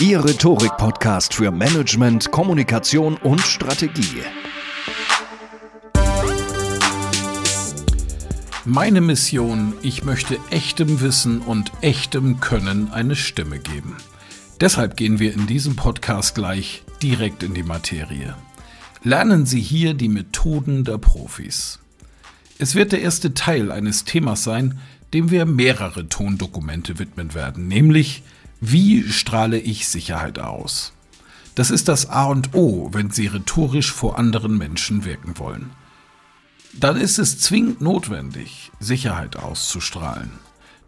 Ihr Rhetorik-Podcast für Management, Kommunikation und Strategie. Meine Mission, ich möchte echtem Wissen und echtem Können eine Stimme geben. Deshalb gehen wir in diesem Podcast gleich direkt in die Materie. Lernen Sie hier die Methoden der Profis. Es wird der erste Teil eines Themas sein, dem wir mehrere Tondokumente widmen werden, nämlich wie strahle ich Sicherheit aus? Das ist das A und O, wenn Sie rhetorisch vor anderen Menschen wirken wollen. Dann ist es zwingend notwendig, Sicherheit auszustrahlen.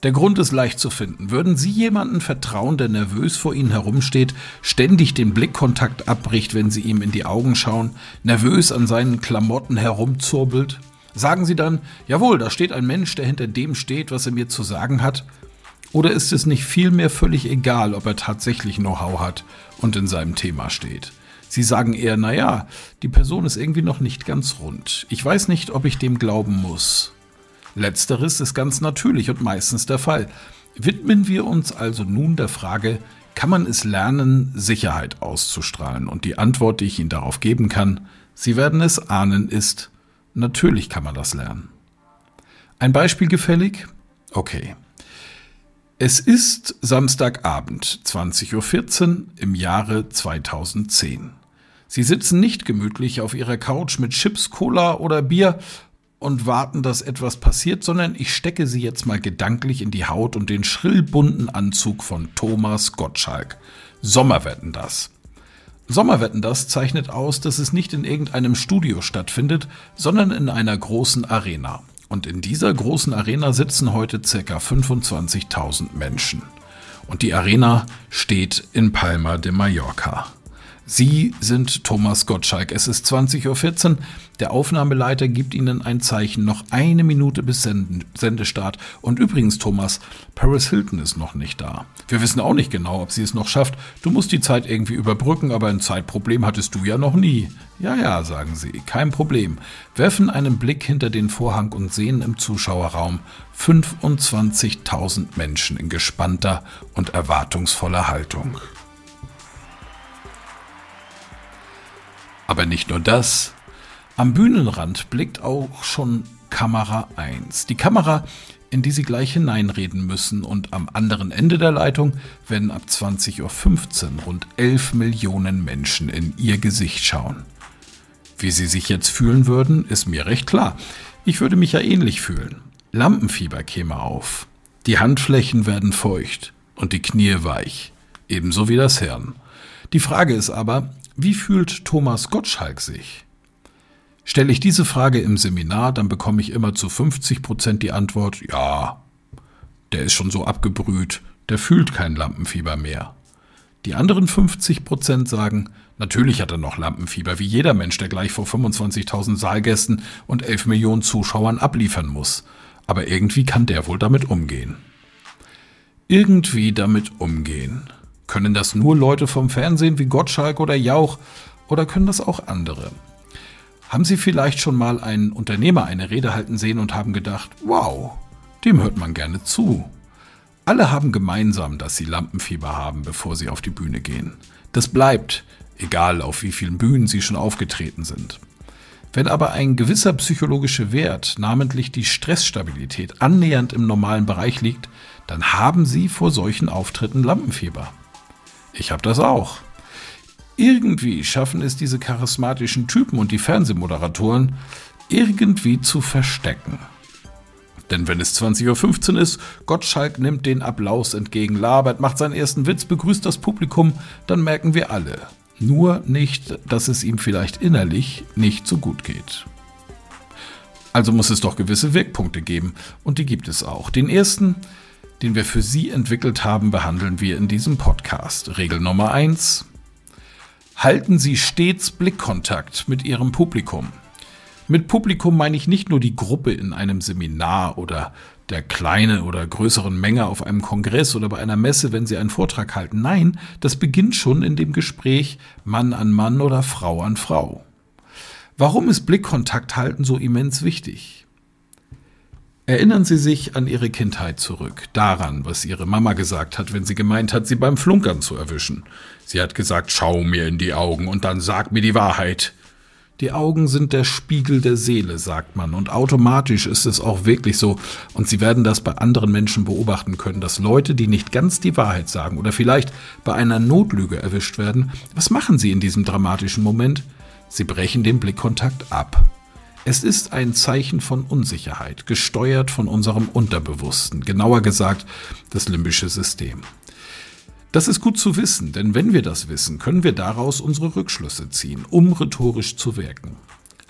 Der Grund ist leicht zu finden. Würden Sie jemanden vertrauen, der nervös vor Ihnen herumsteht, ständig den Blickkontakt abbricht, wenn Sie ihm in die Augen schauen, nervös an seinen Klamotten herumzurbelt? Sagen Sie dann, jawohl, da steht ein Mensch, der hinter dem steht, was er mir zu sagen hat, oder ist es nicht vielmehr völlig egal, ob er tatsächlich Know-how hat und in seinem Thema steht? Sie sagen eher, naja, die Person ist irgendwie noch nicht ganz rund. Ich weiß nicht, ob ich dem glauben muss. Letzteres ist ganz natürlich und meistens der Fall. Widmen wir uns also nun der Frage, kann man es lernen, Sicherheit auszustrahlen? Und die Antwort, die ich Ihnen darauf geben kann, Sie werden es ahnen, ist, natürlich kann man das lernen. Ein Beispiel gefällig? Okay. Es ist Samstagabend, 20.14 Uhr im Jahre 2010. Sie sitzen nicht gemütlich auf ihrer Couch mit Chips, Cola oder Bier und warten, dass etwas passiert, sondern ich stecke sie jetzt mal gedanklich in die Haut und den schrillbunten Anzug von Thomas Gottschalk. Sommerwetten das. Sommerwetten das zeichnet aus, dass es nicht in irgendeinem Studio stattfindet, sondern in einer großen Arena. Und in dieser großen Arena sitzen heute ca. 25.000 Menschen. Und die Arena steht in Palma de Mallorca. Sie sind Thomas Gottschalk. Es ist 20.14 Uhr. Der Aufnahmeleiter gibt Ihnen ein Zeichen. Noch eine Minute bis Sendestart. Und übrigens, Thomas, Paris Hilton ist noch nicht da. Wir wissen auch nicht genau, ob sie es noch schafft. Du musst die Zeit irgendwie überbrücken, aber ein Zeitproblem hattest du ja noch nie. Ja, ja, sagen sie, kein Problem. Werfen einen Blick hinter den Vorhang und sehen im Zuschauerraum 25.000 Menschen in gespannter und erwartungsvoller Haltung. Aber nicht nur das. Am Bühnenrand blickt auch schon Kamera 1. Die Kamera, in die Sie gleich hineinreden müssen und am anderen Ende der Leitung werden ab 20.15 Uhr rund 11 Millionen Menschen in Ihr Gesicht schauen. Wie Sie sich jetzt fühlen würden, ist mir recht klar. Ich würde mich ja ähnlich fühlen. Lampenfieber käme auf. Die Handflächen werden feucht und die Knie weich, ebenso wie das Hirn. Die Frage ist aber, wie fühlt Thomas Gottschalk sich? Stelle ich diese Frage im Seminar, dann bekomme ich immer zu 50 Prozent die Antwort, ja, der ist schon so abgebrüht, der fühlt kein Lampenfieber mehr. Die anderen 50 Prozent sagen, natürlich hat er noch Lampenfieber, wie jeder Mensch, der gleich vor 25.000 Saalgästen und 11 Millionen Zuschauern abliefern muss. Aber irgendwie kann der wohl damit umgehen. Irgendwie damit umgehen. Können das nur Leute vom Fernsehen wie Gottschalk oder Jauch oder können das auch andere? Haben Sie vielleicht schon mal einen Unternehmer eine Rede halten sehen und haben gedacht, wow, dem hört man gerne zu. Alle haben gemeinsam, dass sie Lampenfieber haben, bevor sie auf die Bühne gehen. Das bleibt, egal auf wie vielen Bühnen sie schon aufgetreten sind. Wenn aber ein gewisser psychologischer Wert, namentlich die Stressstabilität, annähernd im normalen Bereich liegt, dann haben Sie vor solchen Auftritten Lampenfieber. Ich habe das auch. Irgendwie schaffen es diese charismatischen Typen und die Fernsehmoderatoren irgendwie zu verstecken. Denn wenn es 20.15 Uhr ist, Gottschalk nimmt den Applaus entgegen, labert, macht seinen ersten Witz, begrüßt das Publikum, dann merken wir alle, nur nicht, dass es ihm vielleicht innerlich nicht so gut geht. Also muss es doch gewisse Wirkpunkte geben, und die gibt es auch. Den ersten, den wir für Sie entwickelt haben, behandeln wir in diesem Podcast. Regel Nummer 1. Halten Sie stets Blickkontakt mit Ihrem Publikum. Mit Publikum meine ich nicht nur die Gruppe in einem Seminar oder der kleine oder größeren Menge auf einem Kongress oder bei einer Messe, wenn Sie einen Vortrag halten. Nein, das beginnt schon in dem Gespräch Mann an Mann oder Frau an Frau. Warum ist Blickkontakt halten so immens wichtig? Erinnern Sie sich an Ihre Kindheit zurück, daran, was Ihre Mama gesagt hat, wenn sie gemeint hat, Sie beim Flunkern zu erwischen. Sie hat gesagt, schau mir in die Augen und dann sag mir die Wahrheit. Die Augen sind der Spiegel der Seele, sagt man, und automatisch ist es auch wirklich so, und Sie werden das bei anderen Menschen beobachten können, dass Leute, die nicht ganz die Wahrheit sagen oder vielleicht bei einer Notlüge erwischt werden, was machen sie in diesem dramatischen Moment? Sie brechen den Blickkontakt ab. Es ist ein Zeichen von Unsicherheit, gesteuert von unserem Unterbewussten, genauer gesagt das limbische System. Das ist gut zu wissen, denn wenn wir das wissen, können wir daraus unsere Rückschlüsse ziehen, um rhetorisch zu wirken.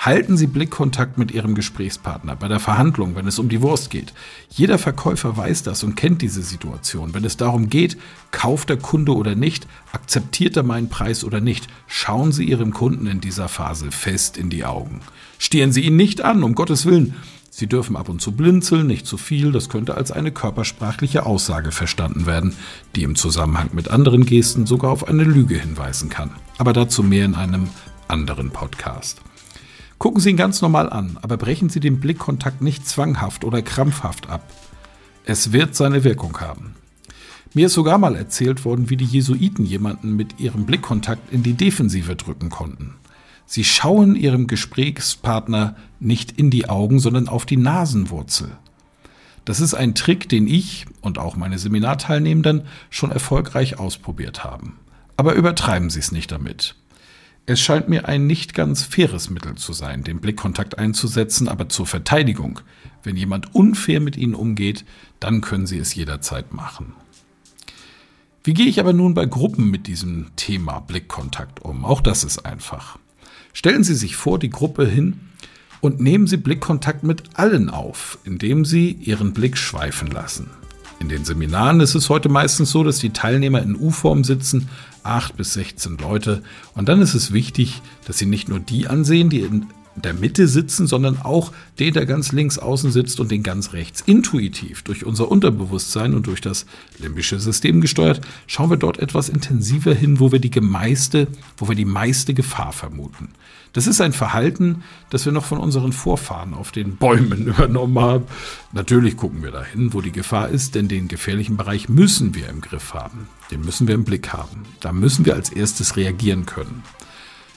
Halten Sie Blickkontakt mit Ihrem Gesprächspartner bei der Verhandlung, wenn es um die Wurst geht. Jeder Verkäufer weiß das und kennt diese Situation. Wenn es darum geht, kauft der Kunde oder nicht, akzeptiert er meinen Preis oder nicht, schauen Sie Ihrem Kunden in dieser Phase fest in die Augen. Stehen Sie ihn nicht an, um Gottes Willen. Sie dürfen ab und zu blinzeln, nicht zu viel, das könnte als eine körpersprachliche Aussage verstanden werden, die im Zusammenhang mit anderen Gesten sogar auf eine Lüge hinweisen kann. Aber dazu mehr in einem anderen Podcast. Gucken Sie ihn ganz normal an, aber brechen Sie den Blickkontakt nicht zwanghaft oder krampfhaft ab. Es wird seine Wirkung haben. Mir ist sogar mal erzählt worden, wie die Jesuiten jemanden mit ihrem Blickkontakt in die Defensive drücken konnten. Sie schauen ihrem Gesprächspartner nicht in die Augen, sondern auf die Nasenwurzel. Das ist ein Trick, den ich und auch meine Seminarteilnehmenden schon erfolgreich ausprobiert haben. Aber übertreiben Sie es nicht damit. Es scheint mir ein nicht ganz faires Mittel zu sein, den Blickkontakt einzusetzen, aber zur Verteidigung. Wenn jemand unfair mit Ihnen umgeht, dann können Sie es jederzeit machen. Wie gehe ich aber nun bei Gruppen mit diesem Thema Blickkontakt um? Auch das ist einfach. Stellen Sie sich vor die Gruppe hin und nehmen Sie Blickkontakt mit allen auf, indem Sie Ihren Blick schweifen lassen. In den Seminaren ist es heute meistens so, dass die Teilnehmer in U-Form sitzen, 8 bis 16 Leute. Und dann ist es wichtig, dass Sie nicht nur die ansehen, die in der Mitte sitzen, sondern auch den, der ganz links außen sitzt und den ganz rechts. Intuitiv, durch unser Unterbewusstsein und durch das limbische System gesteuert, schauen wir dort etwas intensiver hin, wo wir die meiste, wo wir die meiste Gefahr vermuten. Das ist ein Verhalten, das wir noch von unseren Vorfahren auf den Bäumen übernommen haben. Natürlich gucken wir dahin, wo die Gefahr ist, denn den gefährlichen Bereich müssen wir im Griff haben. Den müssen wir im Blick haben. Da müssen wir als erstes reagieren können.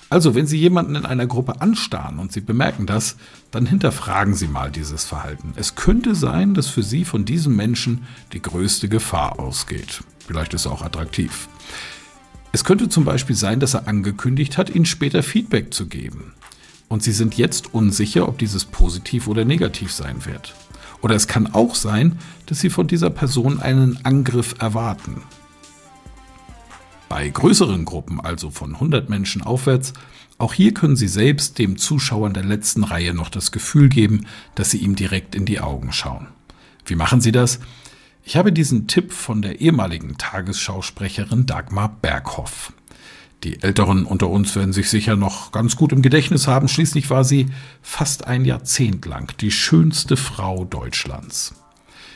Also, wenn Sie jemanden in einer Gruppe anstarren und Sie bemerken das, dann hinterfragen Sie mal dieses Verhalten. Es könnte sein, dass für Sie von diesem Menschen die größte Gefahr ausgeht. Vielleicht ist er auch attraktiv. Es könnte zum Beispiel sein, dass er angekündigt hat, Ihnen später Feedback zu geben. Und Sie sind jetzt unsicher, ob dieses positiv oder negativ sein wird. Oder es kann auch sein, dass Sie von dieser Person einen Angriff erwarten. Bei größeren Gruppen, also von 100 Menschen aufwärts, auch hier können Sie selbst dem Zuschauer in der letzten Reihe noch das Gefühl geben, dass Sie ihm direkt in die Augen schauen. Wie machen Sie das? Ich habe diesen Tipp von der ehemaligen Tagesschausprecherin Dagmar Berghoff. Die Älteren unter uns werden sich sicher noch ganz gut im Gedächtnis haben. Schließlich war sie fast ein Jahrzehnt lang die schönste Frau Deutschlands.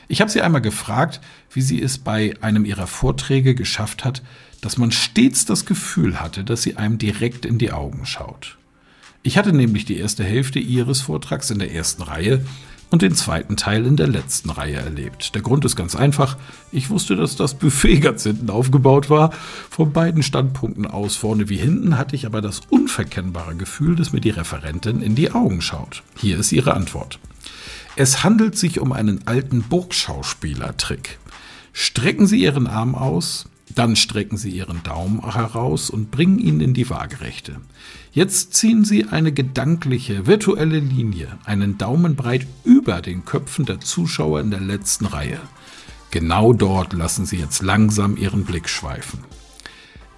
Ich habe sie einmal gefragt, wie sie es bei einem ihrer Vorträge geschafft hat, dass man stets das Gefühl hatte, dass sie einem direkt in die Augen schaut. Ich hatte nämlich die erste Hälfte ihres Vortrags in der ersten Reihe und den zweiten Teil in der letzten Reihe erlebt. Der Grund ist ganz einfach. Ich wusste, dass das Buffet ganz hinten aufgebaut war. Von beiden Standpunkten aus, vorne wie hinten, hatte ich aber das unverkennbare Gefühl, dass mir die Referentin in die Augen schaut. Hier ist ihre Antwort. Es handelt sich um einen alten Burgschauspielertrick. Strecken Sie Ihren Arm aus, dann strecken Sie Ihren Daumen heraus und bringen ihn in die Waagerechte. Jetzt ziehen Sie eine gedankliche, virtuelle Linie, einen Daumen breit über den Köpfen der Zuschauer in der letzten Reihe. Genau dort lassen Sie jetzt langsam Ihren Blick schweifen.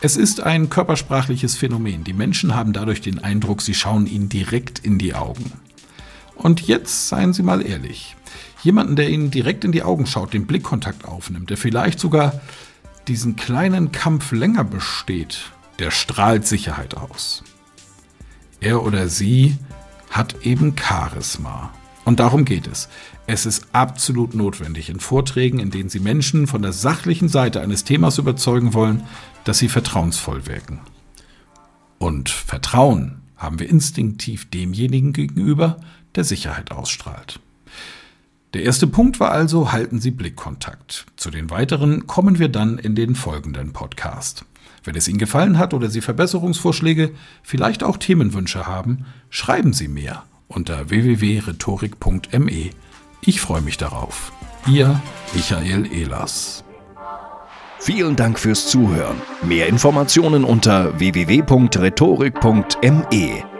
Es ist ein körpersprachliches Phänomen. Die Menschen haben dadurch den Eindruck, sie schauen ihnen direkt in die Augen. Und jetzt seien Sie mal ehrlich. Jemanden, der Ihnen direkt in die Augen schaut, den Blickkontakt aufnimmt, der vielleicht sogar diesen kleinen Kampf länger besteht, der strahlt Sicherheit aus. Er oder sie hat eben Charisma. Und darum geht es. Es ist absolut notwendig in Vorträgen, in denen Sie Menschen von der sachlichen Seite eines Themas überzeugen wollen, dass sie vertrauensvoll wirken. Und Vertrauen haben wir instinktiv demjenigen gegenüber, der Sicherheit ausstrahlt. Der erste Punkt war also, halten Sie Blickkontakt. Zu den weiteren kommen wir dann in den folgenden Podcast. Wenn es Ihnen gefallen hat oder Sie Verbesserungsvorschläge, vielleicht auch Themenwünsche haben, schreiben Sie mir unter www.rhetorik.me. Ich freue mich darauf. Ihr Michael Ehlers. Vielen Dank fürs Zuhören. Mehr Informationen unter www.rhetorik.me.